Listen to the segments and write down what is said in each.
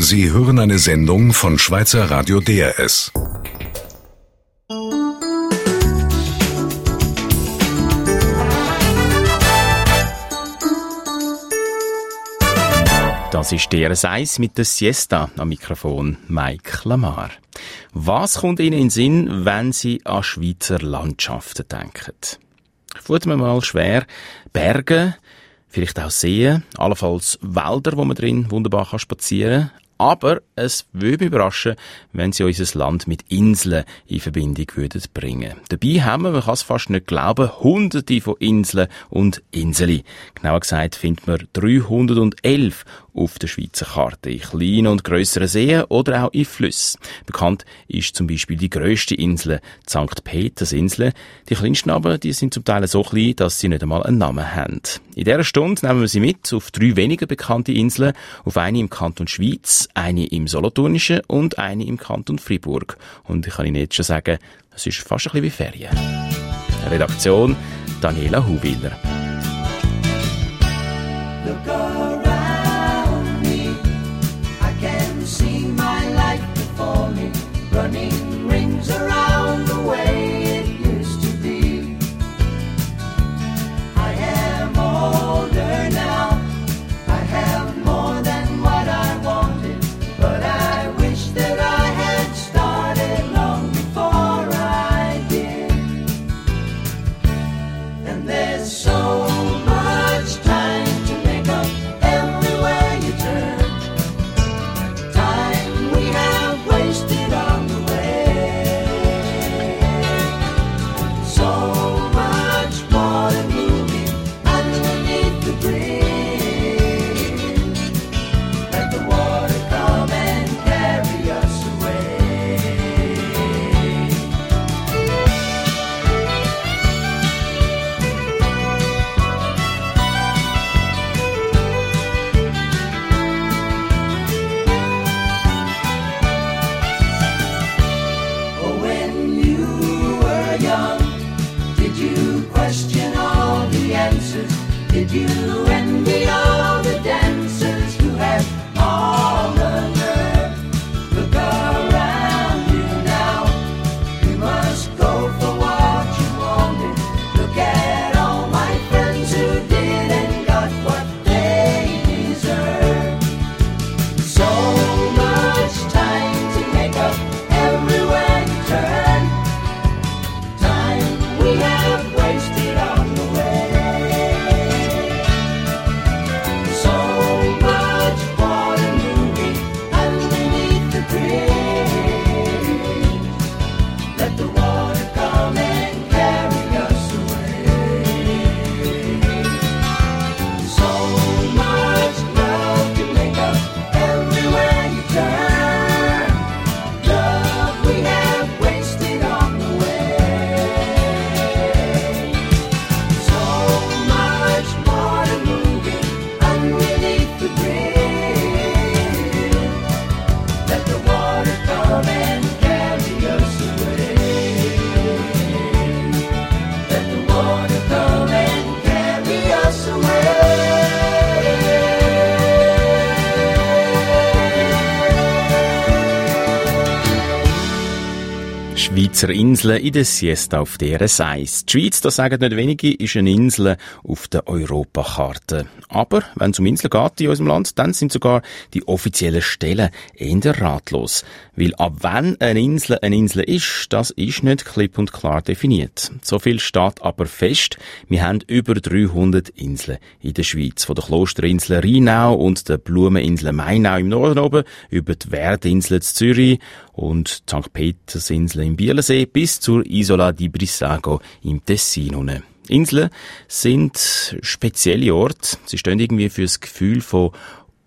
Sie hören eine Sendung von Schweizer Radio DRS. Das ist DRS 1 mit der Siesta am Mikrofon Mike Lamar. Was kommt Ihnen in den Sinn, wenn Sie an Schweizer Landschaften denken? Fut mir mal schwer. Berge, vielleicht auch Seen, allenfalls Wälder, wo man drin wunderbar spazieren kann, aber es würde überraschen, wenn sie unser Land mit Inseln in Verbindung würden bringen. Dabei haben wir, man kann es fast nicht glauben, hunderte von Inseln und Inseli. Genauer gesagt findet man 311 auf der Schweizer Karte, in kleinen und grösseren Seen oder auch in Flüssen. Bekannt ist zum Beispiel die grösste Insel, die St. Petersinsel. Die kleinsten aber, die sind zum Teil so klein, dass sie nicht einmal einen Namen haben. In dieser Stunde nehmen wir sie mit auf drei weniger bekannte Inseln, auf eine im Kanton Schweiz, eine im Solothurnischen und eine im Kanton Fribourg. Und ich kann Ihnen jetzt schon sagen, es ist fast ein bisschen wie Ferien. Redaktion Daniela Huwiller. Schweizer Inseln in der Siesta auf der Eis. Die Schweiz, das sagen nicht wenige, ist eine Insel auf der Europakarte. Aber wenn es um Inseln geht in unserem Land, dann sind sogar die offiziellen Stellen eher ratlos. Weil ab wann eine Insel eine Insel ist, das ist nicht klipp und klar definiert. So viel steht aber fest, wir haben über 300 Inseln in der Schweiz. Von der Klosterinsel Rheinau und der Blumeninsel Mainau im Norden oben, über die Werdinsel in Zürich und St. Petersinsel im Bielensee bis zur Isola di Brissago im Tessin. Inseln sind spezielle Orte. Sie stehen irgendwie für das Gefühl von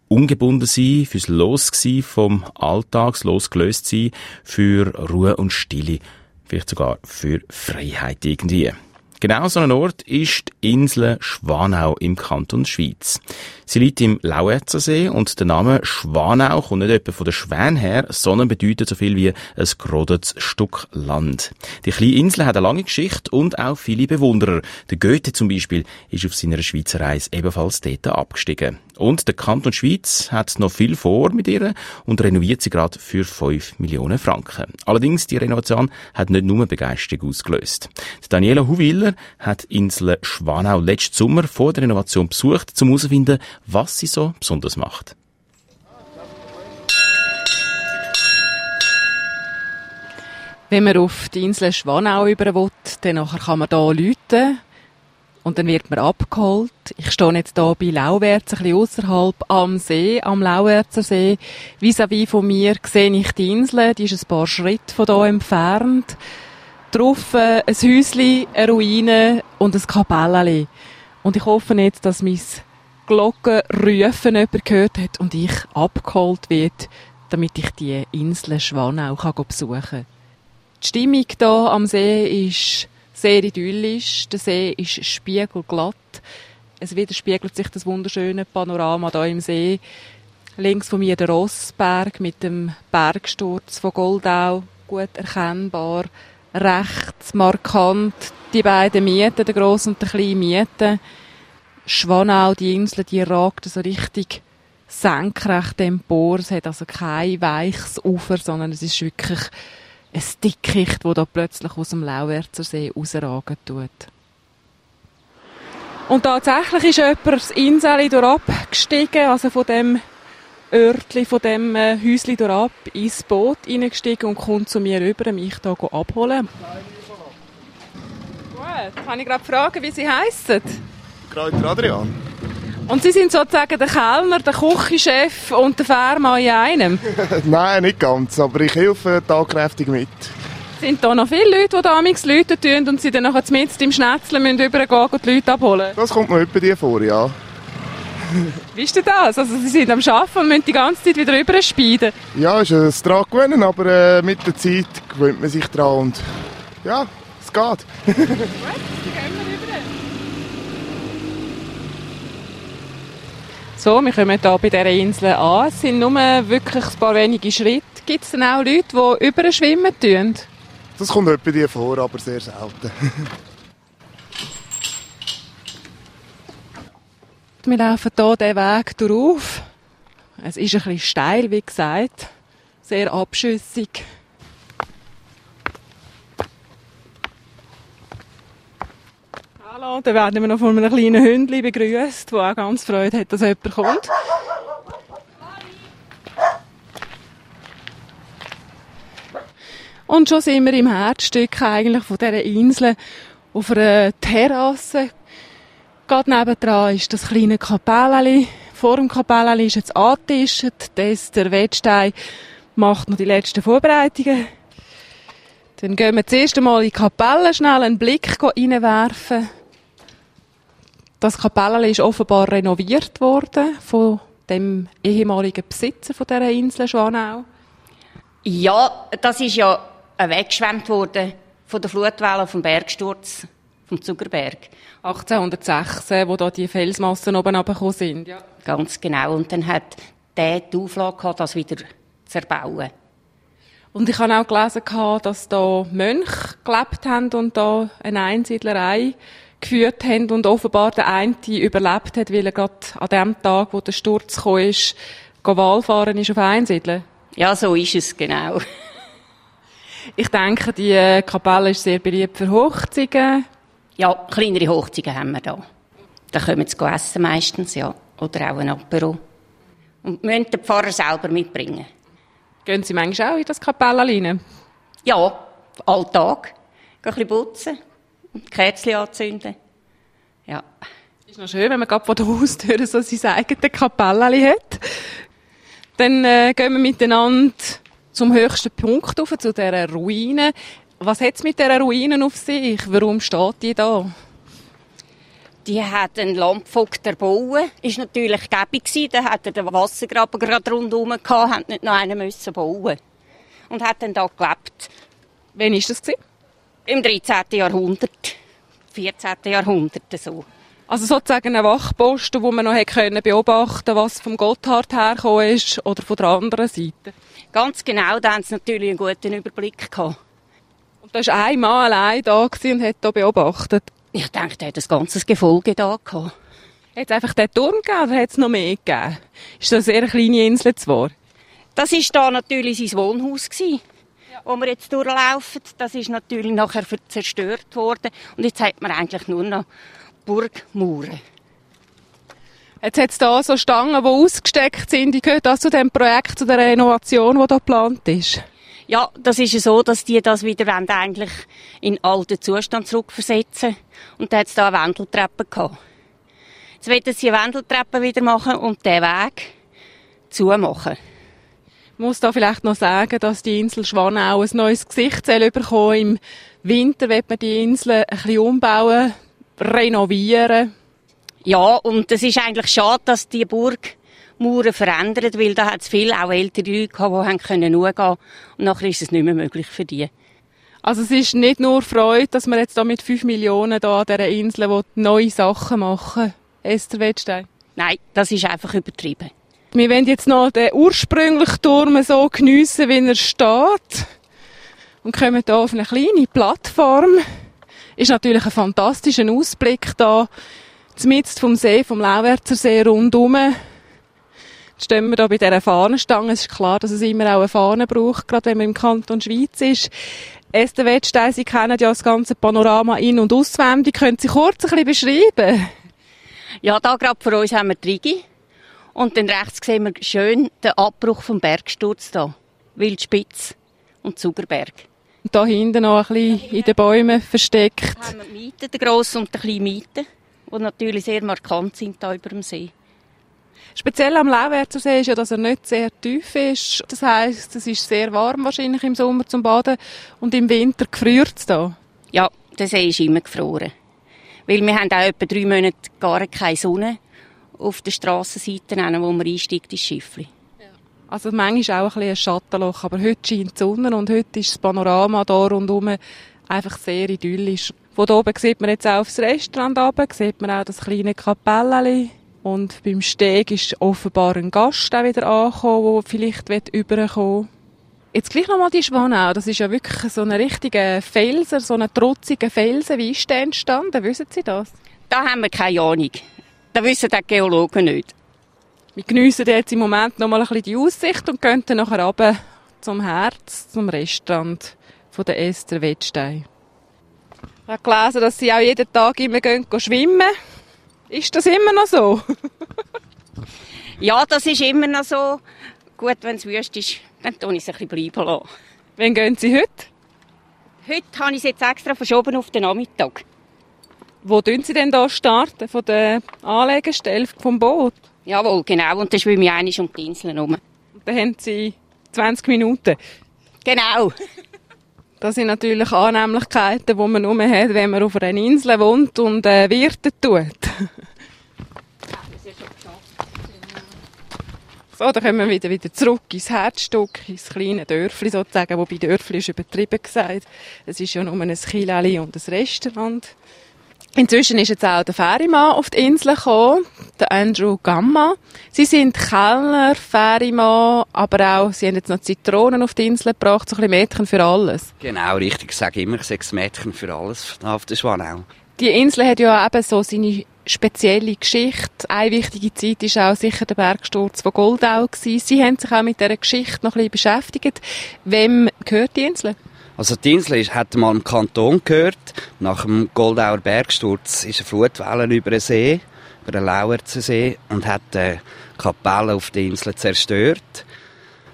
ungebunden sein, fürs Losgsein vom Alltags, losgelöst sein, für Ruhe und Stille, vielleicht sogar für Freiheit irgendwie. Genau so ein Ort ist die Insel Schwanau im Kanton Schweiz. Sie liegt im Lauerzersee und der Name Schwanau kommt nicht etwa von der Schwän her, sondern bedeutet so viel wie ein gerodetes Stück Land. Die kleine Insel hat eine lange Geschichte und auch viele Bewunderer. Der Goethe zum Beispiel ist auf seiner Schweizer Reise ebenfalls dort abgestiegen. Und der Kanton Schweiz hat noch viel vor mit ihr und renoviert sie gerade für 5 Millionen Franken. Allerdings, die Renovation hat nicht nur Begeisterung ausgelöst. Daniela Huwiller hat Insel Schwanau letzten Sommer vor der Renovation besucht, um herauszufinden, was sie so besonders macht. Wenn man auf die Insel Schwanau über will, dann kann man hier läuten und dann wird man abgeholt. Ich stehe jetzt hier bei Lauwerz, ein bisschen ausserhalb am See, am Lauwerzer See. Vis-à-vis von mir sehe ich die Insel, die ist ein paar Schritte von hier entfernt. Drauf äh, ein Häuschen, eine Ruine und ein Kapellchen. Und ich hoffe jetzt, dass mein Glockenrufen jemand gehört hat und ich abgeholt wird, damit ich die Insel Schwanau kann besuchen kann. Die Stimmung hier am See ist sehr idyllisch. Der See ist spiegelglatt. Es widerspiegelt sich das wunderschöne Panorama hier im See. Links von mir der Rossberg mit dem Bergsturz von Goldau, gut erkennbar. Rechts markant die beiden Mieten, der grosse und der kleine Mieten. Schwanau, die Insel, die ragt so richtig senkrecht empor. Es hat also kein weiches Ufer, sondern es ist wirklich ein Dickicht, das da plötzlich aus dem Lauwerzer See rausragen tut. Und tatsächlich ist jemand das Inseli abgestiegen, also von dem Örtli, von dem äh, Häusli ab, ins Boot hineingestiegen und kommt zu mir rüber, mich hier abholen. Gut, kann ich gerade fragen, wie Sie heissen? Kräuter Adrian. Und Sie sind sozusagen der Kellner, der Küchenchef und der Fährmann in einem? Nein, nicht ganz, aber ich helfe tagkräftig mit. Sind da noch viele Leute, die da Leute tun und sie dann nachher mit im Schnetzeln müssen übergehen und die Leute abholen? Das kommt mir etwa dir vor, ja. Wie ist denn das? Also sie sind am Arbeiten und müssen die ganze Zeit wieder rüber speiden? Ja, ist ein dran gewöhnen, aber äh, mit der Zeit gewöhnt man sich dran und ja, es geht. Gut, dann gehen wir rüber. So, wir kommen hier bei dieser Insel an. Es sind nur wirklich ein paar wenige Schritte. Gibt es denn auch Leute, die überschwimmen tun? Das kommt etwa dir vor, aber sehr selten. wir laufen hier diesen Weg durch. Es ist ein bisschen steil, wie gesagt. Sehr abschüssig. Hallo, dann werden wir noch von einem kleinen Hündchen begrüßt, der auch ganz Freude hat, dass jemand kommt. Und schon sind wir im Herzstück eigentlich von dieser Insel auf einer Terrasse. Gerade nebendran ist das kleine Kapellchen. Vor dem Kapellchen ist jetzt angetischt. Das der Wettstein macht noch die letzten Vorbereitungen. Dann gehen wir zuerst einmal in die Kapelle schnell einen Blick reinwerfen. Das Kapelle ist offenbar renoviert worden von dem ehemaligen Besitzer von dieser Insel Schwanau. Ja, das ist ja weggeschwemmt worden von der Flutwelle vom Bergsturz vom Zuckerberg. 1816, wo da die Felsmassen oben abgekommen sind. Ja. Ganz genau. Und dann hat der die Auflage gehabt, das wieder zu erbauen. Und ich habe auch gelesen, dass da Mönche gelebt haben und da eine Einsiedlerei geführt haben und offenbar der eine überlebt hat, weil er gerade an dem Tag, wo der Sturz kam, ist, Wahlfahren ist auf Einsiedeln. Ja, so ist es, genau. Ich denke, die äh, Kapelle ist sehr beliebt für Hochzeiten. Ja, kleinere Hochzeiten haben wir da. Da kommen sie essen meistens, ja. Oder auch ein Apero. Und müssen den Pfarrer selber mitbringen. Gehen Sie manchmal auch in das Kapelle rein? Ja, Alltag. Gehen ein bisschen putzen. Kerzchen anzünden. Ja. Ist noch schön, wenn man gerade vor der Haustür so sein eigenes Kapellchen hat. Dann äh, gehen wir miteinander zum höchsten Punkt auf, zu dieser Ruine. Was hat es mit dieser Ruine auf sich? Warum steht die da? Die hat ein Landvogt erbaut. Ist natürlich gäbig gewesen. Da hat er den Wassergraben gerade rundherum gehabt, hat nicht noch einen müssen bauen. Und hat dann da gelebt. Wann war das? Gewesen? Im 13. Jahrhundert, 14. Jahrhundert so. Also sozusagen ein Wachposten, wo man noch können beobachten was vom Gotthard hergekommen ist oder von der anderen Seite. Ganz genau, da haben sie natürlich einen guten Überblick gehabt. Und da war ein Mann allein da und hat hier beobachtet? Ich denke, der hat ein ganzes Gefolge da gehabt. Hat es einfach den Turm gegeben oder hat es noch mehr gegeben? Ist das eine sehr kleine Insel zwar? Das war da natürlich sein Wohnhaus gewesen, wo wir jetzt durchlaufen. Das ist natürlich nachher zerstört worden und jetzt hat man eigentlich nur noch Burgmauern. Jetzt hat es da so Stangen, die ausgesteckt sind. Die gehört das zu dem Projekt, zu der Renovation, die da geplant ist? Ja, das ist ja so, dass die das wieder eigentlich in alten Zustand zurückversetzen. Und da hat es da eine Wendeltreppe gehabt. Jetzt wollen sie eine Wendeltreppe wieder machen und den Weg zumachen. Ich muss da vielleicht noch sagen, dass die Insel Schwanau ein neues Gesicht bekommen Im Winter wird man die Insel ein bisschen umbauen, renovieren. Ja, und es ist eigentlich schade, dass die Burg Mauern verändert, weil da hat es viele auch ältere Leute gehabt, die können Und nachher ist es nicht mehr möglich für die. Also es ist nicht nur Freude, dass wir jetzt da mit 5 Millionen da an dieser Insel neue Sachen machen. Esther Wettstein? Nein, das ist einfach übertrieben. Wir wollen jetzt noch den ursprünglichen Turm so geniessen, wie er steht. Und kommen hier auf eine kleine Plattform. Ist natürlich ein fantastischer Ausblick da. Mitten vom See, vom Lauwerzer See rundum stehen wir da bei dieser Fahnenstange. Es ist klar, dass es immer auch eine Fahne braucht, gerade wenn man im Kanton Schweiz ist. Esther Wettstein, Sie kennen ja das ganze Panorama in- und auswendig. Können Sie kurz ein bisschen beschreiben? Ja, da gerade vor uns haben wir die Rigi. Und dann rechts sehen wir schön den Abbruch vom Bergsturz da. Wildspitz und Zugerberg. Und da hinten noch ein bisschen in den Bäumen versteckt. Da haben wir die Mieten, den grossen und den kleinen Mieten, die natürlich sehr markant sind hier über dem See. Speziell am Lauwerzer See ist ja, dass er nicht sehr tief ist. Das heisst, es ist sehr warm wahrscheinlich im Sommer zum Baden und im Winter gefriert es da. Ja, der See ist immer gefroren. Weil wir haben auch etwa drei Monate gar keine Sonne auf der Strassenseite, wo man einsteigt ins Schiffli. Also manchmal auch ein, ein Schattenloch, aber heute scheint die Sonne und heute ist das Panorama da rundherum einfach sehr idyllisch. Von oben sieht man jetzt auch aufs Restaurant runter, sieht man auch das kleine Kapellchen und beim Steg ist offenbar ein Gast auch wieder angekommen, der vielleicht überkommen Jetzt gleich nochmal die Schwanau. Das ist ja wirklich so ein richtiger Felser, so ein trotziger Felsen. Wie ist der entstanden? Wissen Sie das? Da haben wir keine Ahnung. Das wissen die Geologen nicht. Wir geniessen jetzt im Moment nochmal ein bisschen die Aussicht und gehen dann nachher runter zum Herz, zum Restaurant von der Esther Wettstein. Ich habe gelesen, dass sie auch jeden Tag immer gehen, gehen schwimmen. Ist das immer noch so? ja, das ist immer noch so. Gut, wenn es wüst ist, dann tue ich es ein bisschen bleiben lassen. Wann gehen Sie heute? Heute habe ich es jetzt extra verschoben auf den Nachmittag. Wo tun Sie denn da starten? Von der Anlegestelle vom Boot? Jawohl, genau. Und dann schwimme ich einmal um die Insel herum. Und dann haben Sie 20 Minuten? Genau. Das sind natürlich Annehmlichkeiten, die man nur hat, wenn man auf einer Insel wohnt und äh, Wirte tut. So, dann kommen wir wieder, wieder zurück ins Herzstück, ins kleine Dörfli sozusagen, wobei Dörfli ist übertrieben gesagt. Es ist ja nur ein Kilali und ein Restaurant. Inzwischen ist jetzt auch der Fährimann auf die Insel gekommen, der Andrew Gamma. Sie sind Kellner, Fährimann, aber auch, sie haben jetzt noch Zitronen auf die Insel gebracht, so ein bisschen Mädchen für alles. Genau, richtig. Ich sage immer, ich sage Mädchen für alles auf der Schwanau. Die Insel hat ja eben so seine spezielle Geschichte. Eine wichtige Zeit war auch sicher der Bergsturz von Goldau. Gewesen. Sie haben sich auch mit dieser Geschichte noch ein bisschen beschäftigt. Wem gehört die Insel? Also die Insel hat mal im Kanton gehört. Nach dem Goldauer Bergsturz ist eine Flutwelle über den See, über den Lauerzer See und hat die Kapelle auf der Insel zerstört.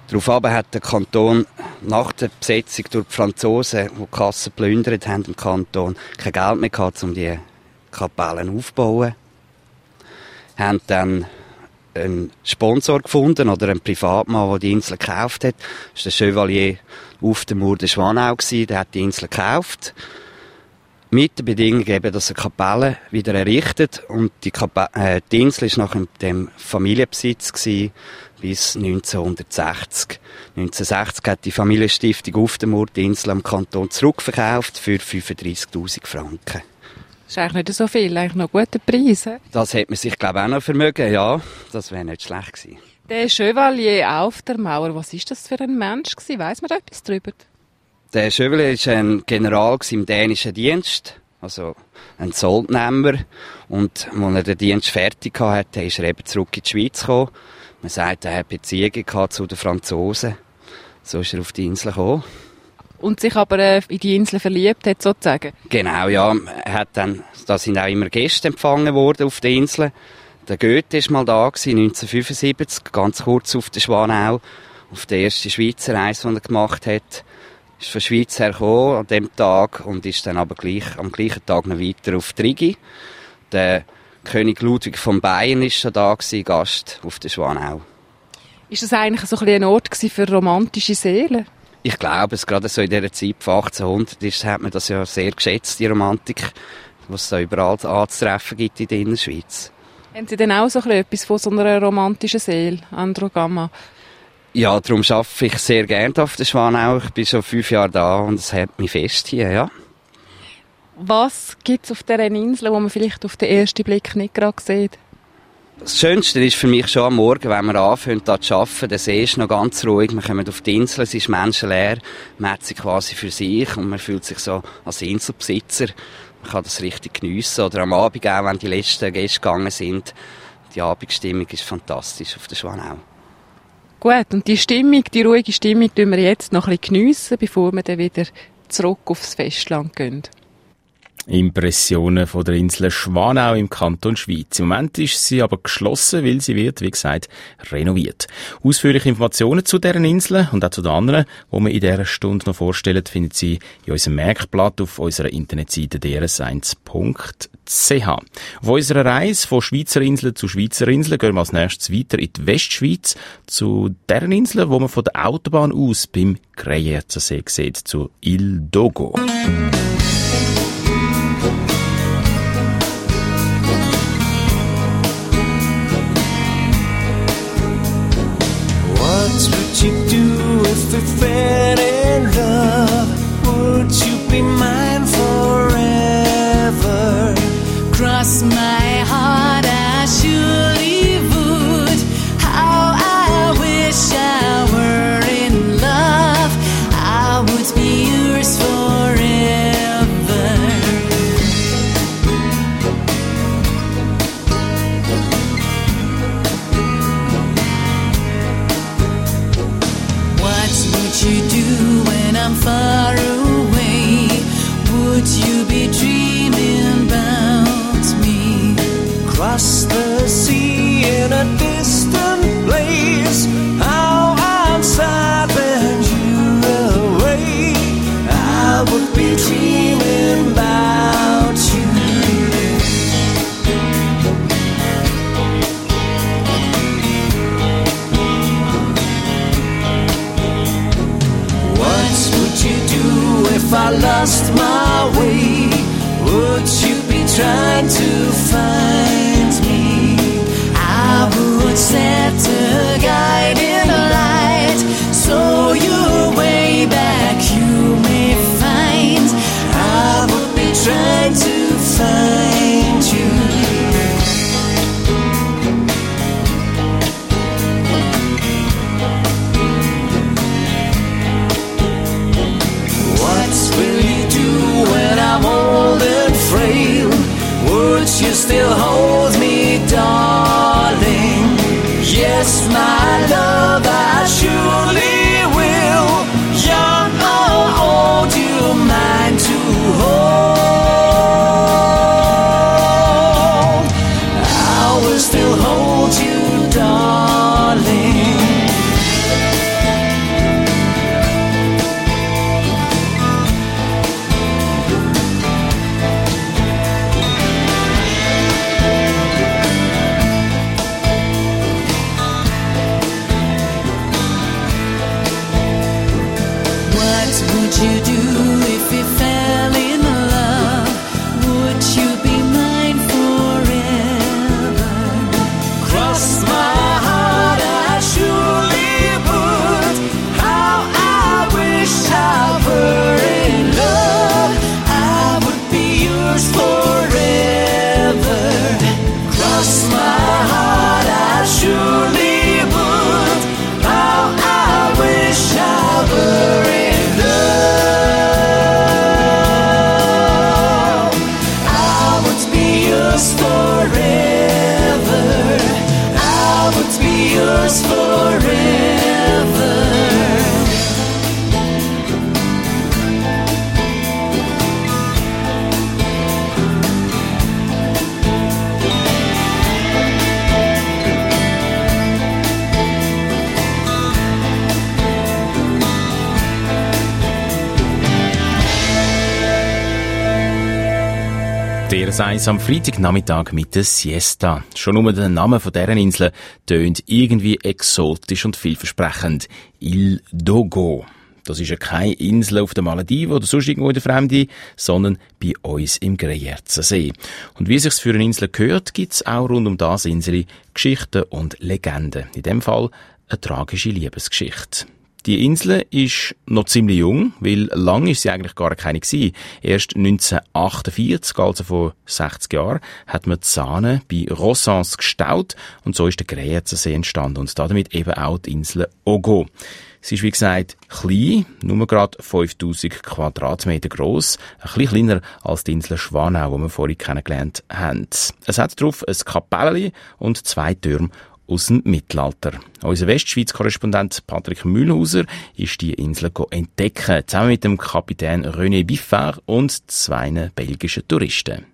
Daraufhin hat der Kanton nach der Besetzung durch die Franzosen, die die Kassen plündert haben im Kanton, kein Geld mehr gehabt, um die Kapellen aufzubauen. Haben dann einen Sponsor gefunden oder einen Privatmann, der die Insel gekauft hat. Das war der Chevalier auf dem Mur der Schwanau. Der hat die Insel gekauft. Mit der Bedingung eben, dass er Kapelle wieder errichtet. Und die, Kapelle, äh, die Insel war noch dem Familienbesitz gewesen, bis 1960. 1960 hat die Familienstiftung auf dem Mur die Insel am Kanton zurückverkauft für 35.000 Franken. Das ist eigentlich nicht so viel, eigentlich noch guter Preis. He? Das hätte man sich, glaube ich, auch noch vermögen, ja. Das wäre nicht schlecht gewesen. Der Chevalier auf der Mauer, was ist das für ein Mensch gewesen? Weiss man da etwas drüber? Der Chevalier war ein General im dänischen Dienst, also ein Soldnehmer. Und als er den Dienst fertig hatte, ist er eben zurück in die Schweiz gekommen. Man sagt, er hat Beziehungen zu den Franzosen. So ist er auf die Insel gekommen. Und sich aber äh, in die Insel verliebt hat, sozusagen. Genau, ja. Er hat dann, da sind auch immer Gäste empfangen worden auf der Insel. Der Goethe war mal da, gewesen, 1975, ganz kurz auf der Schwanau, auf der ersten Schweizer Reise, die er gemacht hat. Ist von der Schweiz hergekommen an dem Tag und ist dann aber gleich, am gleichen Tag noch weiter auf Trigi. Der König Ludwig von Bayern ist schon da gewesen, Gast auf der Schwanau. Ist das eigentlich so ein, ein Ort für romantische Seelen? Ich glaube, es gerade so in dieser Zeit von 1800 ist, hat man das ja sehr geschätzt, die Romantik, was es da überall anzutreffen gibt in der Innerschweiz. Haben Sie denn auch so etwas von so einer romantischen Seele, Andro Gamma? Ja, darum arbeite ich sehr gerne auf der Schwanau. Ich bin schon fünf Jahre da und es hält mich fest hier, ja. Was gibt es auf dieser Insel, wo man vielleicht auf den ersten Blick nicht gerade sieht? Das Schönste ist für mich schon am Morgen, wenn wir anfangen, hier zu arbeiten. Der See ist noch ganz ruhig. Wir kommen auf die Insel, es ist menschenleer. Man hat sie quasi für sich und man fühlt sich so als Inselbesitzer. Man kann das richtig geniessen. Oder am Abend auch, wenn die letzten Gäste gegangen sind. Die Abendstimmung ist fantastisch auf der Schwanau. Gut, und die Stimmung, die ruhige Stimmung, tun wir jetzt noch ein bisschen geniessen, bevor wir dann wieder zurück aufs Festland gehen. Impressionen von der Insel Schwanau im Kanton Schweiz. Im Moment ist sie aber geschlossen, weil sie wird, wie gesagt, renoviert. Ausführliche Informationen zu deren Inseln und auch zu den anderen, die wir in dieser Stunde noch vorstellen, finden Sie in unserem Merkblatt auf unserer Internetseite drs1.ch. Auf unserer Reise von Schweizer Inseln zu Schweizer Inseln gehen wir als nächstes weiter in die Westschweiz zu deren Inseln, wo man von der Autobahn aus beim Greyerzer See sieht, zu Il Dogo. Der Seis am Freitagnachmittag mit der Siesta. Schon nur der Name von deren Insel tönt irgendwie exotisch und vielversprechend. Il Dogo. Das ist ja keine Insel auf den Malediven oder sonst irgendwo in der Fremde, sondern bei uns im Greyerzer See. Und wie sich's für eine Insel gehört, gibt's auch rund um das Insel Geschichten und Legenden. In dem Fall eine tragische Liebesgeschichte. Die Insel ist noch ziemlich jung, weil lang ist sie eigentlich gar keine gewesen. Erst 1948, also vor 60 Jahren, hat man die Sahne bei Rossens gestaut und so ist der Greyerzer See entstanden und damit eben auch die Insel Ogo. Sie ist, wie gesagt, klein, nur gerade 5000 Quadratmeter groß, ein bisschen kleiner als die Insel Schwanau, die wir vorhin kennengelernt haben. Es hat darauf ein Kapelle und zwei Türme aus dem Mittelalter. Unser Westschweiz-Korrespondent Patrick Mühlhauser ist die Insel entdecken, zusammen mit dem Kapitän René Biffard und zwei belgischen Touristen.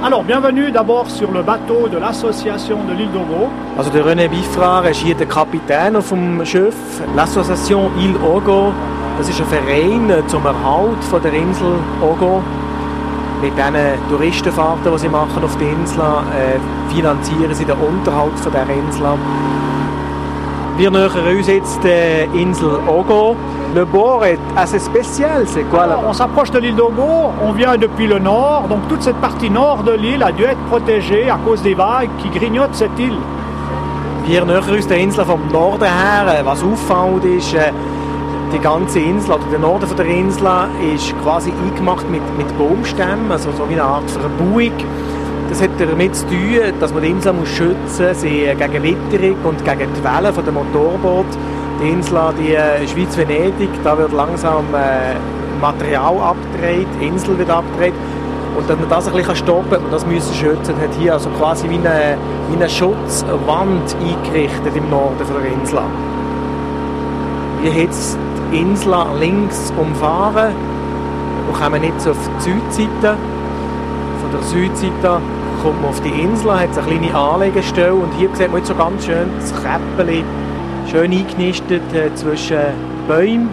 Alors, bienvenue d'abord sur le bateau de l'association de l'île d'Ogo. Also der René Biffard ist hier der Kapitän auf dem Schiff. L'Association Île Ogo, das ist ein Verein zum Erhalt von der Insel Ogo. Mit diesen Touristenfahrten, die sie machen auf die Insel, äh, finanzieren sie den Unterhalt von dieser Insel. Wir nähern uns jetzt der Insel Ogo. Le bord est assez spécial, c'est quoi là On s'approche de l'île d'Ogo, on vient depuis le nord, donc toute cette partie nord de l'île a dû être protégée à cause des vagues qui grignotent cette île. Wir nähern uns der Insel vom Norden her. Äh, Was auffällt ist, äh, die ganze Insel, oder der Norden der Insel, ist quasi eingemacht mit, mit Baumstämmen, also so wie eine Art Verbauung. Das hat damit zu tun, dass man die Insel muss schützen muss, sie gegen Witterung und gegen die Wellen von dem Motorboot. Die Insel, die äh, Schweiz-Venedig, da wird langsam äh, Material abgedreht, die Insel wird abgedreht. Und dass man das ein bisschen stoppen kann, man das müssen schützen, hat hier also quasi wie eine, wie eine Schutzwand eingerichtet im Norden der Insel. Haben jetzt die Insel links umfahren und kommen jetzt auf die Südseite. Von der Südseite kommt man auf die Insel, hat eine kleine Anlegestelle und hier sieht man jetzt so ganz schön das Käppeli, schön eingenistet äh, zwischen Bäumen.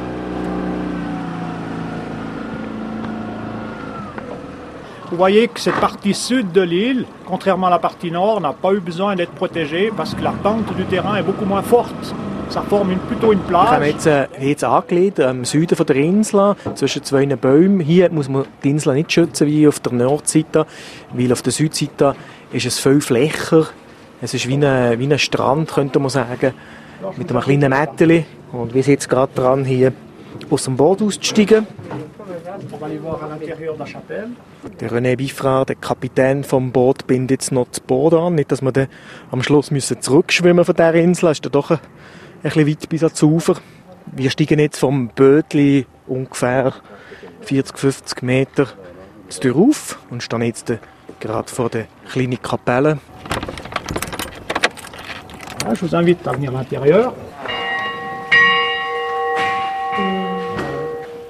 Vous voyez que cette partie sud de l'île, contrairement à la partie nord, n'a pas eu besoin d'être protégée parce que la pente du terrain est beaucoup moins forte. Ça forme une- plutôt une Wir haben plage. jetzt, äh, jetzt angelegt am Süden von der Insel, zwischen zwei Bäumen. Hier muss man die Insel nicht schützen wie auf der Nordseite, weil auf der Südseite ist es viel flächer. Es ist wie ein, wie ein Strand, könnte man sagen, mit einem kleinen Mätteli. Und wir sind jetzt gerade dran, hier aus dem Boot auszusteigen. Der René Biffra, der Kapitän vom Boot, bindet jetzt noch das Boot an. Nicht, dass wir am Schluss müssen von dieser Insel. Das ist doch ein bisschen weit bis ans Ufer. Wir steigen jetzt vom Bötli ungefähr 40, 50 Meter zu Tür auf und stehen jetzt gerade vor der kleinen Kapelle. Voilà, je vous invite à venir à l'intérieur.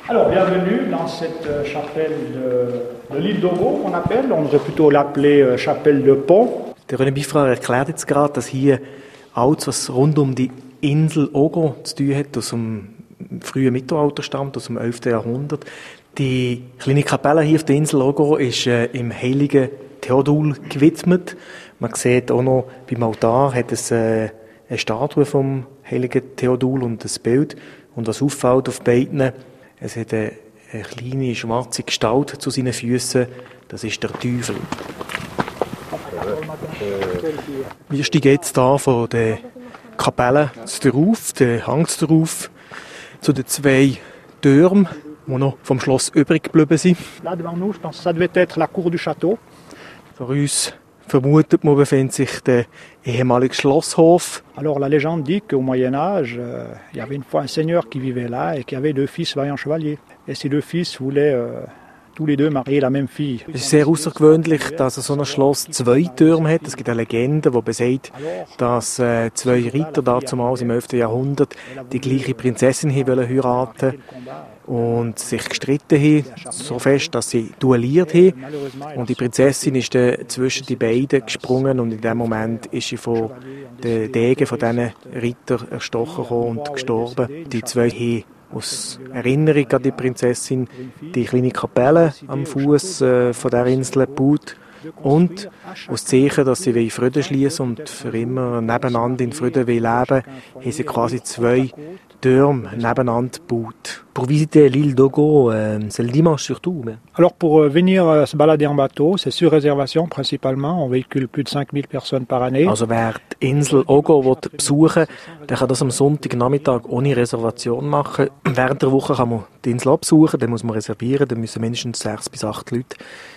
Alors, bienvenue dans cette euh, chapelle de, de l'île d'Ogo, qu'on appelle. On devrait plutôt l'appeler euh, chapelle de Pont. Der René Biffra erklärt jetzt gerade, dass hier alles, was rund um die Insel Ogo zu tun hat, aus dem frühen Mittelalter stammt, aus dem 11. Jahrhundert. Die kleine Kapelle hier auf der Insel Ogo ist äh, im heiligen Theodul gewidmet. Man sieht auch noch, beim Altar hat es äh, eine Statue vom heiligen Theodul und ein Bild. Und was auffällt auf beiden, es hat eine, eine kleine schwarze Gestalt zu seinen Füßen. Das ist der Teufel. Wir steigen jetzt hier von der Kapelle zu rauf, der Hang zu rauf, zu den zwei Türmen, die noch vom Schloss übrig geblieben sind. Là devant nous, je pense ça devait être la cour du château. Vor uns vermutet man, befindet sich der ehemalige Schlosshof. Alors la légende dit qu'au Moyen Âge, euh, il y avait une fois un seigneur qui vivait là et qui avait deux fils vaillants chevaliers. Et ces deux fils voulaient euh, Es ist sehr außergewöhnlich, dass so ein Schloss zwei Türme hat. Es gibt eine Legende, die besagt, dass äh, zwei Ritter damals im 11. Jahrhundert die gleiche Prinzessin heiraten und sich gestritten haben, so fest, dass sie duelliert haben. Und die Prinzessin ist dann zwischen die beiden gesprungen und in dem Moment ist sie von den Degen von diesen Ritter erstochen und gestorben. Die zwei haben aus Erinnerung an die Prinzessin die kleine Kapelle am Fuß äh, von der Insel gebaut und aus Zeichen, dass sie Frieden schließen und für immer nebeneinander in Frieden leben wollen, haben sie quasi zwei Türme nebeneinander gebaut. Pour visiter l'île d'Ogo, euh, c'est le dimanche surtout. Mais... Alors pour euh, venir euh, se balader en bateau, c'est sur réservation principalement. On véhicule plus de 5000 personnes par année. Also wer die Insel Ogo will besuchen der kann das am Sonntagnachmittag ohne Reservation machen. Während der Woche kann man die Insel besuchen, dann muss man reservieren, dann müssen mindestens sechs bis acht Leute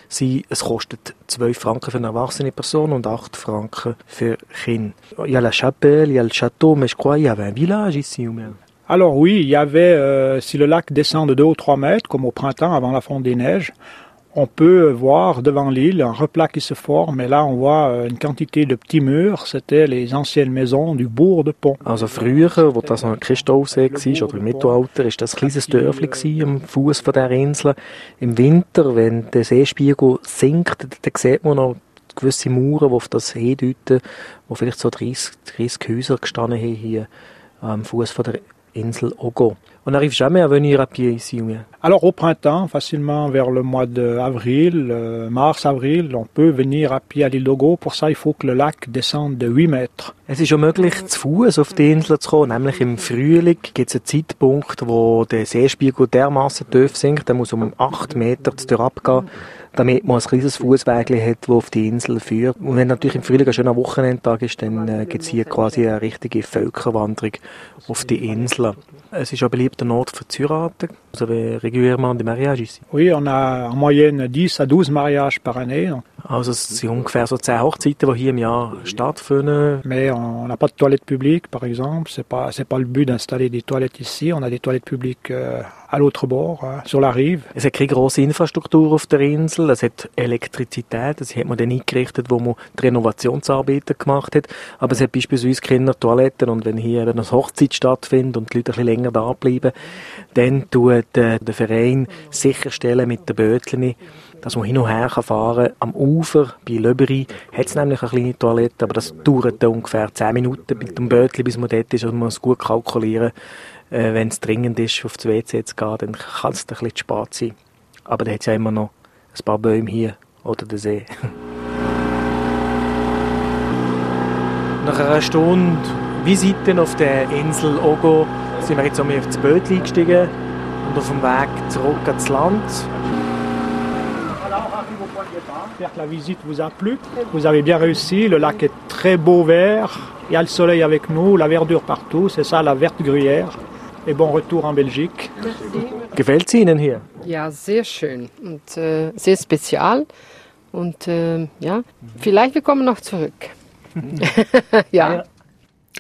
sein. Es kostet 12 Franken für eine erwachsene Person und 8 Franken für Kinder. Il y a la chapelle, il y a le château, mais je crois il y avait un village ici ou même. Alors oui, il y avait, euh, si le lac descend de 2 ou 3 mètres, comme au printemps avant la fonte des neiges, on peut voir devant l'île un replat qui se forme et là on voit euh, une quantité de petits murs, c'était les anciennes maisons du bourg de Pont. Also früher, wo das noch ein Christophsee war, oder im Mittelalter, ist das ein kleines Dörfli am Fuß der Insel. Im Winter, wenn der Seespiegel sinkt, dann sieht man noch gewisse Mauern, die auf das See deuten, wo vielleicht so 30, 30 Häuser gestanden haben hier am Fuß der Insel Ogo. On n'arrive jamais à venir à pied ici ou bien Alors au printemps, facilement vers le mois d'avril, euh, mars-avril, on peut venir à pied à l'île d'Ogo. Pour ça, il faut que le lac descende de 8 mètres. Es ist auch möglich, zu Fuß auf die Insel zu kommen. Nämlich im Frühling gibt es einen Zeitpunkt, wo der Seespiegel dermaßen tief sinkt, der muss um 8 Meter zu abgehen, damit man ein kleines Fußweg hat, das auf die Insel führt. Und wenn natürlich im Frühling ein schöner Wochenendtag ist, dann äh, gibt es hier quasi eine richtige Völkerwanderung auf die Insel. Es ist auch beliebt der Ort für zu heiraten. Also régulièrement des mariages ici. Oui, on a en moyenne 10 à 12 mariages par année. Also es sind ungefähr so 10 Hochzeiten, die hier im Jahr stattfinden. Mais on n'a pas de toilettes publiques, par exemple. C'est pas, c'est pas le but d'installer des toilettes ici. On a des toilettes publiques euh, à l'autre bord, sur la rive. Es hat keine grosse Infrastruktur auf der Insel. Es hat Elektrizität. Das hat man dann eingerichtet, wo man die Renovationsarbeiten gemacht hat. Aber es hat beispielsweise keine Toiletten. Und wenn hier eben eine Hochzeit stattfindet und die Leute ein bisschen länger da bleiben, dann tut äh, der Verein sicherstellen mit den Bötchen, dass man hin und her fahren kann. Am Ufer, bei Löberi, hat es nämlich eine kleine Toilette, aber das dauert dann ungefähr 10 Minuten mit dem Bötchen, bis man dort ist. Also man muss gut kalkulieren, äh, wenn es dringend ist, auf das WC zu gehen, dann kann es ein bisschen zu spät sein. Aber dann hat es ja immer noch ein paar Bäume hier oder den See. Nach einer Stunde Visiten auf der Insel Ogo sind wir jetzt auf das Boot eingestiegen und auf dem Weg zurück ans Land. J'espère que la visite vous a plu. Vous avez bien réussi. Le lac est très beau vert. Il y a le soleil avec nous, la verdure partout. C'est ça la verte gruyère. Et bon retour en Belgique. Gefällt es Ihnen hier? Ja, sehr schön und äh, sehr spezial. Und äh, ja, vielleicht wir kommen noch zurück. ja.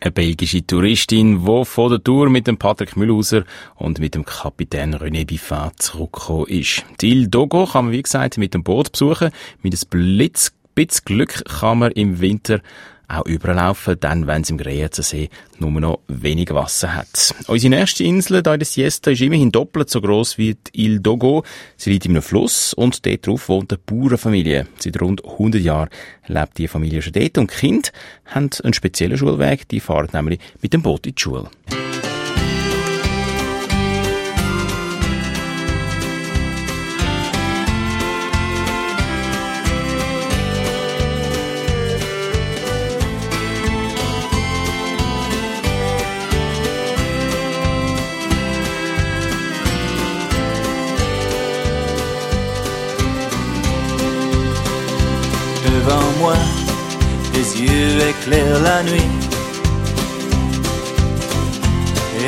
Eine belgische Touristin, die von der Tour mit dem Patrick Mühlhauser und mit dem Kapitän René Biffat zurückgekommen ist. Die Ile Dogo kann man, wie gesagt, mit dem Boot besuchen. Mit ein Blitz, bisschen Glück kann man im Winter auch überlaufen, dann, wenn es im Greenzer See nur noch wenig Wasser hat. Unsere nächste Insel hier in der Siesta ist immerhin doppelt so gross wie die Ile Dogo. Sie liegt in einem Fluss und dort drauf wohnt eine Bauernfamilie. Seit rund 100 Jahren lebt die Familie schon dort und die Kinder haben einen speziellen Schulweg. Die fahren nämlich mit dem Boot in die Schule. Éclairent la nuit.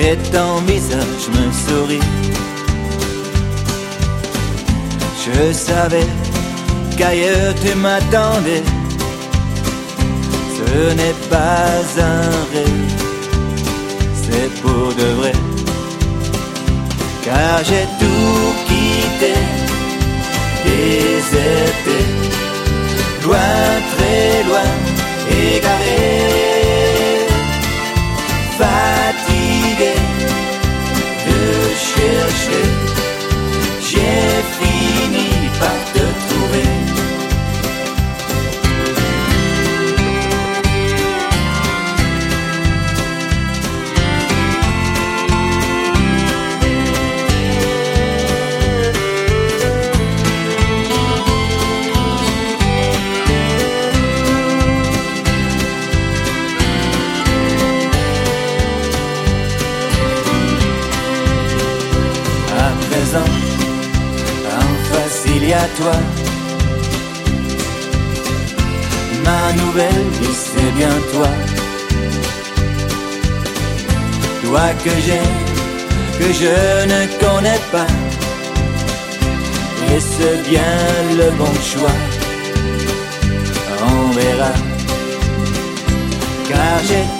Et ton visage me sourit. Je savais qu'ailleurs tu m'attendais. Ce n'est pas un rêve, c'est pour de vrai. Car j'ai tout quitté, déserté loin, très loin, brigadeiro. Toi. Ma nouvelle vie, c'est bien toi. Toi que j'aime, que je ne connais pas. Et c'est bien le bon choix. On verra. Car j'ai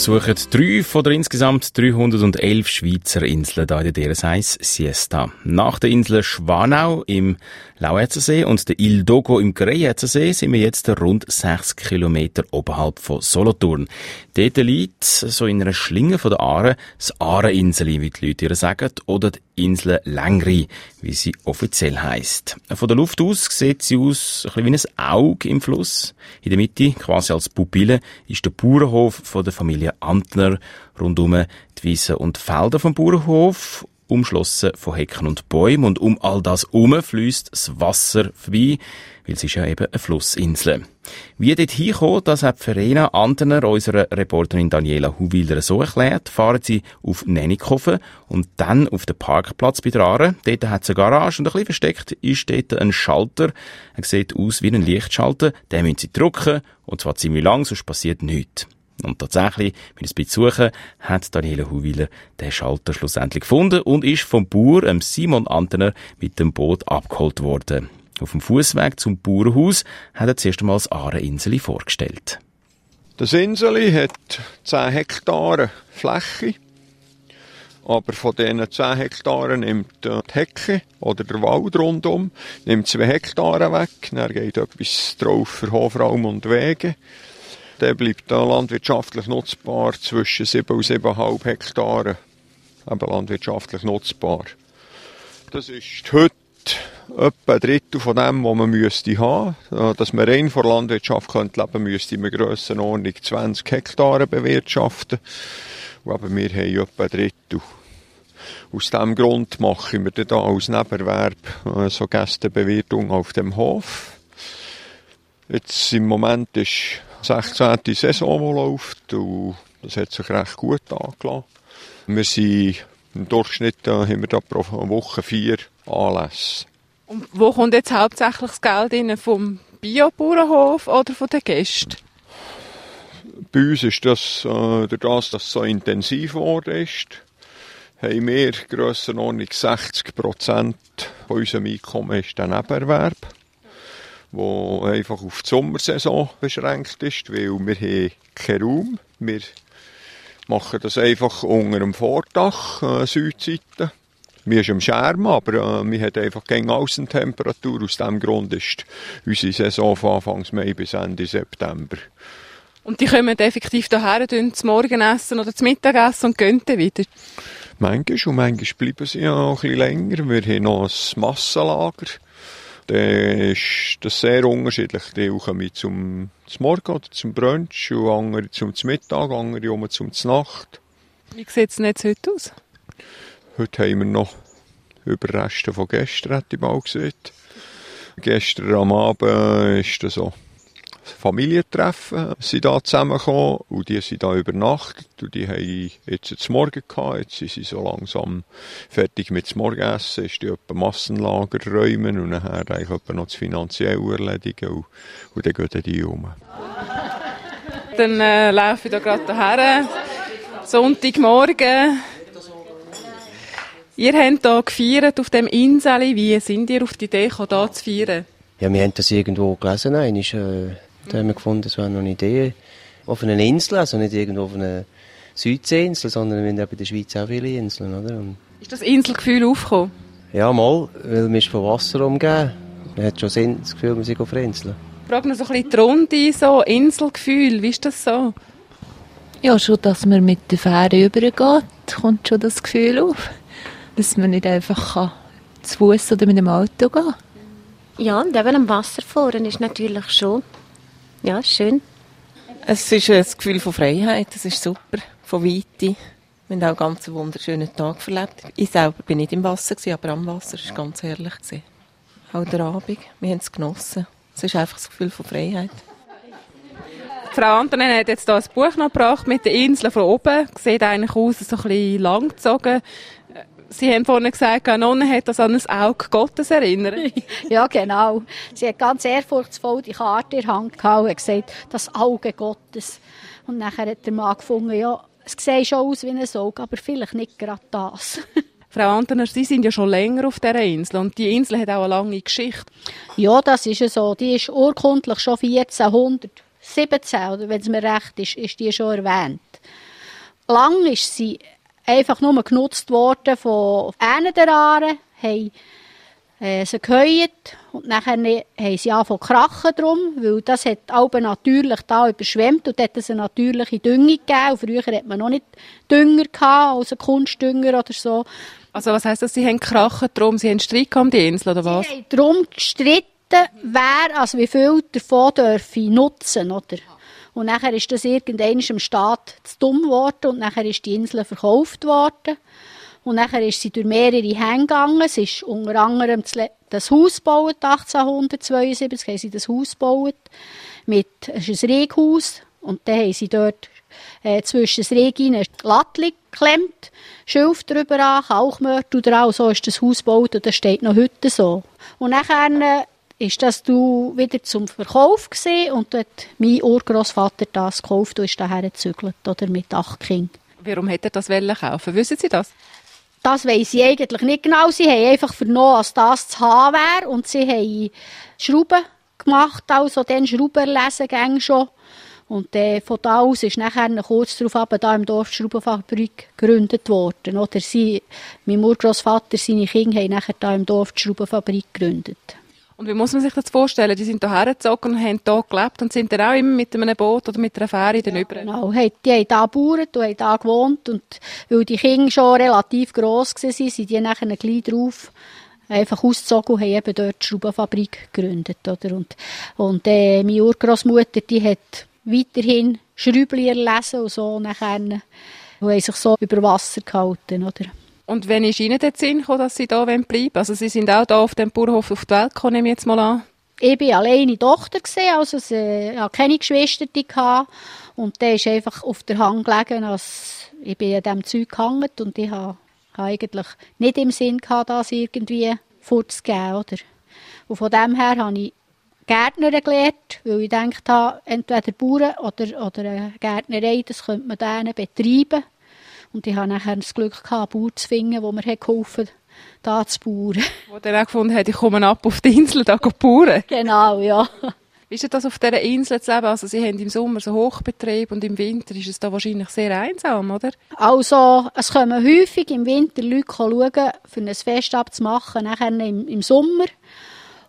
besuchen drei von der insgesamt 311 Schweizer Inseln hier in der DRS1 Siesta. Nach der Insel Schwanau im Lauerzersee und der Ile Dogo im Greyerzersee sind wir jetzt rund 6 Kilometer oberhalb von Solothurn. Dort liegt, so in einer Schlinge von der Aare, das Aareninseli, wie die Leute ihr sagen, oder die Insel Längri, wie sie offiziell heisst. Von der Luft aus sieht sie aus ein wie ein Auge im Fluss. In der Mitte, quasi als Pupille, ist der Bauernhof von der Familie Antner, rundum die Wiesen und Felder vom Bauernhof, umschlossen von Hecken und Bäumen und um all das herum fließt das Wasser vorbei, weil es ist ja eben eine Flussinsel. Wie dort hinkommen, das hat Verena Antner, unsere Reporterin Daniela Huwiler, so erklärt. Fahren sie auf Nennikofen und dann auf den Parkplatz bei der Aare. Dort hat es eine Garage und ein bisschen versteckt ist dort ein Schalter. Er sieht aus wie ein Lichtschalter. Den müssen sie drücken und zwar ziemlich lang, sonst passiert nichts. Und tatsächlich, mit ein bisschen Suchen, hat Daniela Huwiler den Schalter schlussendlich gefunden und ist vom Bauer, ähm, Simon Antener, mit dem Boot abgeholt worden. Auf dem Fußweg zum Bauernhaus hat er zuerst einmal das Aareninseli vorgestellt. Das Inseli hat 10 Hektare Fläche. Aber von diesen 10 Hektaren nimmt die Hecke oder der Wald rundum nimmt 2 Hektare weg. Dann geht etwas drauf für Hofraum und Wege. Dann bleibt da landwirtschaftlich nutzbar zwischen 7 und 7,5 Hektaren. Eben landwirtschaftlich nutzbar. Das ist heute etwa ein Drittel von dem, was man müsste haben. Äh, Dass man rein von Landwirtschaft könnte leben müsste man Grössenordnung 20 Hektare bewirtschaften. Und eben wir haben etwa ein Drittel. Aus diesem Grund machen wir da als Nebenerwerb äh, so Gästebewirtung auf dem Hof. Jetzt im Moment ist 16. Saison, die läuft und das hat sich recht gut angelassen. Wir sind im Durchschnitt haben wir da pro Woche vier Anlässe. Und wo kommt jetzt hauptsächlich das Geld rein? Vom Biobauernhof oder von den Gästen? Bei uns ist das, äh, durch das, dass es so intensiv geworden ist, haben wir Grössenordnung 60 Prozent von unserem Einkommen ist der Nebenerwerb, wo einfach auf die Sommersaison beschränkt ist, weil wir haben keinen Raum. Wir machen das einfach unter dem Vordach, äh, Südseite. Wir sind am Schermen, aber äh, wir haben einfach keine Aussentemperatur. Aus diesem Grund ist unsere Saison von Anfang Mai bis Ende September. Und die kommen effektiv hierher, tun zum Morgenessen oder zum Mittagessen und gehen dann wieder. Manchmal und manchmal bleiben sie ja auch ein bisschen länger. Wir haben noch ein Massenlager. Dann ist das sehr unterschiedlich. Die kommen zum, zum Morgen oder zum Brunch und andere zum Mittag, andere um zum Nacht. Wie sieht es jetzt heute aus? Heute haben wir noch Überreste von gestern, hätte ich mal gesehen. Gestern am Abend ist das so Familientreffen sind da zusammengekommen und die sind da übernachtet und die haben jetzt zum Morgen gehabt, jetzt sind sie so langsam fertig mit dem Morgenessen, ist die etwa Massenlager räumen und nachher eigentlich etwa noch das Finanzielle erledigen und, und dann gehen die um. Dann äh, laufe ich da gerade daher. Sonntagmorgen. Ihr habt hier gefeiert auf dem Insel. Wie sind ihr auf die Idee gekommen, hier zu feiern? Ja, wir haben das irgendwo gelesen. Nein, ist, äh, da haben wir gefunden, es wäre noch eine Idee. Auf einer Insel, also nicht irgendwo auf einer Südseeinsel, sondern wir haben ja bei der Schweiz auch viele Inseln, oder? Und Ist das Inselgefühl aufgekommen? ja, mal, weil man ist von Wasser umgeben. Man hat schon Sinn- das Gefühl, man sei auf einer Insel. Frage noch so ein bisschen die Runde, so Inselgefühl, wie ist das so? Ja, schon, dass man mit der Fähre übergeht, kommt schon das Gefühl auf. Dass man nicht einfach kann zu Fuß oder mit dem Auto gehen Ja, und eben am Wasser fahren ist natürlich schon ja, schön. Es ist ein Gefühl von Freiheit, das ist super, von Weite. Wir haben auch ganz einen wunderschönen Tag verlebt. Ich selber bin nicht im Wasser, aber am Wasser war ganz herrlich. Auch der Abend, wir haben es genossen. Es ist einfach das Gefühl von Freiheit. Frau Antonin hat jetzt hier ein Buch noch gebracht mit den Inseln von oben. Sieht eigentlich aus, so ein bisschen langgezogen. Sie haben vorhin gesagt, Nonne hat das an ein Auge Gottes erinnert. Ja, genau. Sie hat ganz ehrfurchtsvoll die Karte in der Hand gehabt und gesagt, das Auge Gottes. Und nachher hat der Mann gefunden, ja, es sieht schon aus wie ein Auge, aber vielleicht nicht gerade das. Frau Antoner, Sie sind ja schon länger auf dieser Insel und die Insel hat auch eine lange Geschichte. Ja, das ist ja so. Die ist urkundlich schon 1417, oder wenn es mir recht ist, ist die schon erwähnt. Lang ist sie einfach nur genutzt worden von einer der Aaren, haben äh, sie geheuert und nachher haben sie angefangen zu krachen drum, weil das hat Alben natürlich da überschwemmt und hat es eine natürliche Düngung gegeben. Und früher hat man noch nicht Dünger gehabt, also Kunstdünger oder so. Also was heisst das, Sie haben gekracht drum, Sie haben Streit gehabt um die Insel, oder was? Sie haben darum gestritten, wer, also wie viel davon dürfe nutzen, oder? Und nachher ist das irgendwann im Staat zu dumm geworden und nachher ist die Insel verkauft worden. Und nachher ist sie durch mehrere Hänge gegangen. Es ist unter anderem das Haus gebaut, 1872 haben sie das Haus gebaut. Mit, es ist ein Reghaus. Und dann haben sie dort äh, zwischen das Reg rein Lattli geklemmt, Schilf drüber an, Kalkmörtel dran. So ist das Haus gebaut und das steht noch heute so. Und nachher äh, ist das du wieder zum Verkauf gesehen und dort mein Urgroßvater das gekauft und ist daher gezügelt, oder mit acht Kindern. Warum hätte er das wollen kaufen? Wissen Sie das? Das weiss ich eigentlich nicht genau. Sie haben einfach vernommen, dass das zu haben wäre. Und sie haben Schrauben gemacht, also den Schrauberlesegänge schon. Und äh, von da aus ist nachher kurz darauf aber da im Dorf Schraubenfabrik gegründet worden. Oder sie, mein Urgroßvater, seine Kinder haben nachher da im Dorf die Schraubenfabrik gegründet. Und wie muss man sich das vorstellen? Die sind hierher gezogen und haben hier gelebt und sind dann auch immer mit einem Boot oder mit einer Fähre dann über. Genau, hey, die haben hier gebaut und haben hier gewohnt. Und weil die Kinder schon relativ gross waren, sind die nachher gleich drauf einfach ausgezogen und haben eben dort die Schraubenfabrik gegründet. Oder? Und, und äh, meine Urgroßmutter, die hat weiterhin Schrübli erlesen und so nachher und haben sich so über Wasser gehalten. Oder? Und wenn ist Ihnen der Sinn gekommen, dass Sie hier bleiben wollen? Also Sie sind auch hier auf dem Bauernhof auf die Welt gekommen, nehme ich jetzt mal an. Ich war alleine Tochter, gewesen, also ich hatte keine Geschwister. Und der ist einfach auf der Hand gelegen, als ich bin an diesem Zeug gehangen und ich habe eigentlich nicht im Sinn gehabt, das irgendwie vorzugeben. Oder? Und von dem her habe ich Gärtner gelernt, weil ich gedacht habe, entweder Bauern oder, oder eine Gärtnerei, das könnte man denen betreiben. Und ich habe nachher das Glück gehabt, einen Bauer zu finden, der mir geholfen hat, da zu bauen. Wo der auch gefunden hat, ich komme ab auf die Insel, da gehen bauen. Genau, ja. Wie ist das auf dieser Insel zu leben? Also Sie haben im Sommer so Hochbetrieb und im Winter ist es da wahrscheinlich sehr einsam, oder? Also, es kommen häufig im Winter Leute schauen, für ein Fest abzumachen, nachher im, im Sommer.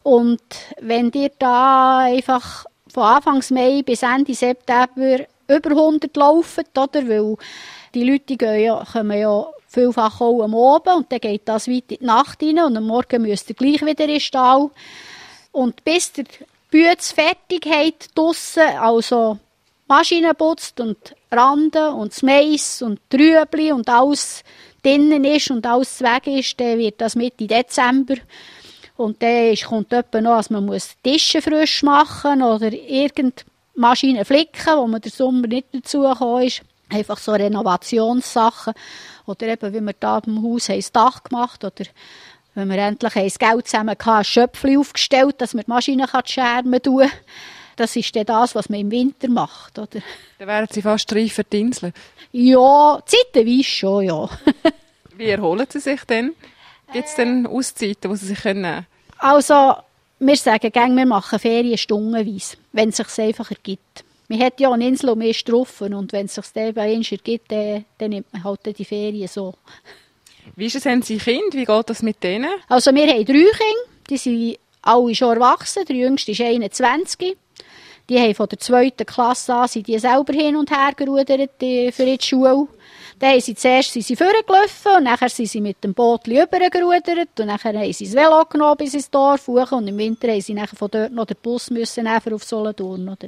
Und wenn ihr da einfach von Anfang Mai bis Ende September über 100 laufen, oder? Weil die Leute die gehen ja, kommen ja vielfach auch am Abend und dann geht das weit in die Nacht rein und am Morgen müsst ihr gleich wieder in den Stall. Und bis der Bütz fertig hat draussen, also Maschinen putzt und Randen und das Mais und die Rüebli und alles drinnen ist und alles weg ist, dann wird das Mitte Dezember. Und dann kommt etwa noch, dass man muss Tische frisch machen oder irgendeine Maschine flicken, wo man der Sommer nicht dazu ist. Einfach so Renovationssachen. Oder eben, wie wir da im Haus haben das Dach gemacht oder wenn wir endlich das Geld zusammen hatten, ein Schöpfchen aufgestellt, dass man die Maschine Scherben tun kann. Das ist dann das, was man im Winter macht, oder? Dann wären Sie fast reif für die Insel. Ja, zeitweise schon, ja. Wie erholen Sie sich denn? Gibt es denn Auszeiten, die Sie sich können nehmen Also, wir sagen gerne, wir machen Ferien stundenweise, wenn es sich einfach ergibt. Man hat ja eine Insel ist drauf und wenn es sich bei uns ergibt, dann, dann nimmt man halt die Ferien so. Wie ist es, haben Sie Kind? Wie geht das mit denen? Also wir haben drei Kinder, die sind alle schon erwachsen, der jüngste ist 21. Die haben von der zweiten Klasse an sind die selber hin und her gerudert äh, für die Schule. Dann haben sie zuerst sind sie vorgelaufen und nachher sind sie mit dem Boot rübergerudert und nachher haben sie das Velo genommen bis ins Dorf hoch und im Winter haben sie nachher von dort noch den Bus müssen nehmen, auf Solothurn. Oder.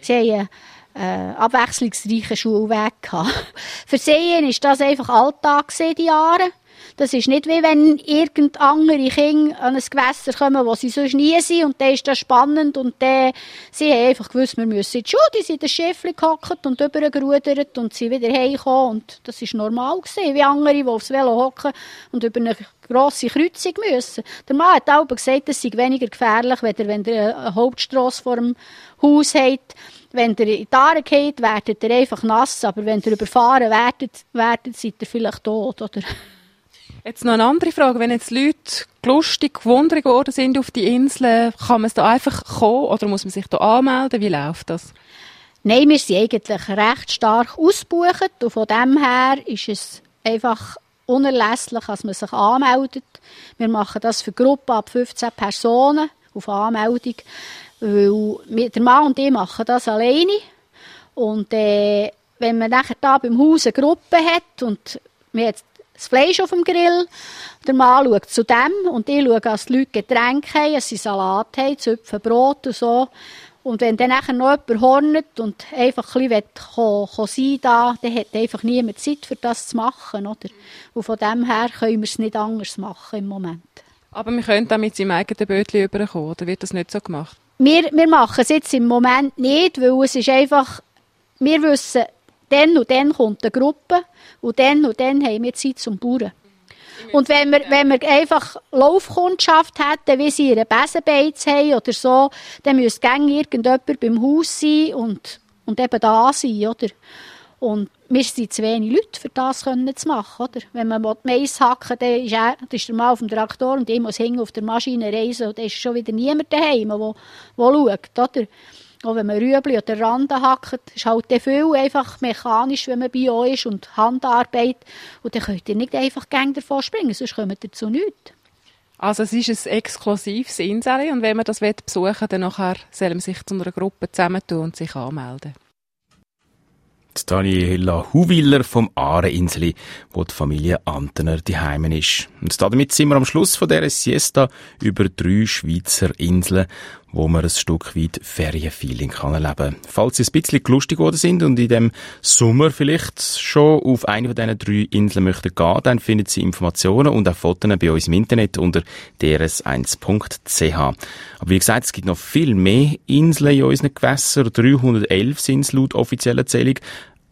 Sie haben einen äh, abwechslungsreichen Schulweg gehabt. Für sie war das einfach Alltag die Jahre. Das ist nicht wie wenn irgend andere Kinder an ein Gewässer kommen, wo sie sonst nie sind und dann ist das spannend und dann, sie haben einfach gewusst, wir müssen in die Schule, die sind in das Schiffchen gehockt und übergerudert und sind wieder heimgekommen und das ist normal gewesen, wie andere, die aufs Velo hocken und über eine grosse Kreuzung müssen. Der Mann hat auch gesagt, es sei weniger gefährlich, wenn ihr, eine Hauptstrasse vor dem Haus habt. Wenn ihr in die geht, werdet ihr einfach nass, aber wenn ihr überfahren werdet, werdet seid ihr vielleicht tot, oder? Jetzt noch eine andere Frage. Wenn jetzt Leute lustig, gewundert geworden sind auf die Inseln, kann man da einfach kommen oder muss man sich da anmelden? Wie läuft das? Nein, wir sind eigentlich recht stark ausgebucht und von dem her ist es einfach unerlässlich, dass man sich anmeldet. Wir machen das für Gruppen ab 15 Personen auf Anmeldung, weil der Mann und ich machen das alleine und äh, wenn man nachher da beim Haus eine Gruppe hat und wir hat das Fleisch auf dem Grill. Der Mann schaut zu dem und ich schaue, dass die Leute Getränke haben, dass sie Salat haben, Zöpfe Brot und so. Und wenn dann nachher noch jemand hornet und einfach ein bisschen kommen, kommen sein da, dann hat einfach niemand Zeit, für das zu machen, oder? Und von dem her können wir es nicht anders machen im Moment. Aber wir können auch mit seinem eigenen Bötchen überkommen, oder wird das nicht so gemacht? Wir, wir machen es jetzt im Moment nicht, weil es ist einfach, wir wissen, dann und dann kommt eine Gruppe und dann und dann haben wir Zeit zum Bauern. Und wenn wir, wenn wir einfach Laufkundschaft hätten, wie sie ihre Besenbeiz haben oder so, dann müsste gäng irgendjemand beim Haus sein und, und eben da sein, oder? Und wir sind zu wenig Leute, für das können zu machen, oder? Wenn man Mais hacken will, dann ist, er, dann ist der Mann auf dem Traktor und ich muss hängen auf der Maschine reisen und dann ist schon wieder niemand daheim, der, der schaut, oder? Auch wenn man Rüebli oder Rande hackt, ist halt viel einfach mechanisch, wenn man bei euch ist und Handarbeit. Und dann könnt ihr nicht einfach gäng davon springen, sonst kommt ihr zu nichts. Also es ist ein exklusives Insel und wenn man das besuchen will, dann nachher soll man sich zu einer Gruppe zusammentun und sich anmelden. Die Daniela Huwiller vom Aareninseli, wo die Familie Antener daheim ist. Und damit sind wir am Schluss von dieser Siesta über drei Schweizer Inseln, wo man ein Stück weit Ferienfeeling kann erleben. Falls Sie ein bisschen lustig geworden sind und in dem Sommer vielleicht schon auf eine von diesen drei Inseln möchten gehen, dann finden Sie Informationen und auch Fotos bei uns im Internet unter drs1.ch. Aber wie gesagt, es gibt noch viel mehr Inseln in unseren Gewässern. 311 sind es laut offizieller Zählung.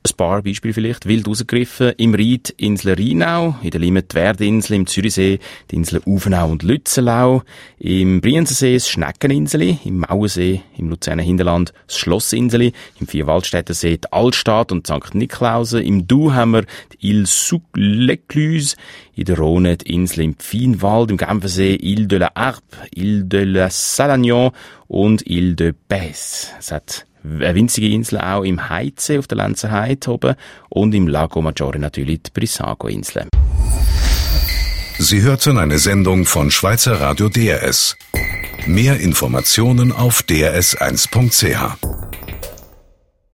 Ein paar Beispiele vielleicht, wild rausgegriffen. Im Ried Insel Rheinau, in der Limit Werdinsel, im Zürichsee die Insel Uvenau und Lützelau, im Brienzensee das Schneckeninseli, im Mauersee, im Luzerner Hinterland das Schlossinseli, im Vierwaldstättersee die Altstadt und St. Niklausen, im Du haben wir die Ile sous l'Ecluse, in der Rhone die Insel im Pfienwald, im Genfersee Ile de la Harpe, Ile de la Salagnon und Ile de Besse. Eine winzige Insel auch im Heidsee auf der Lenzer Heide oben und im Lago Maggiore natürlich die Brissago-Insel. Sie hörten eine Sendung von Schweizer Radio DRS. Mehr Informationen auf drs1.ch.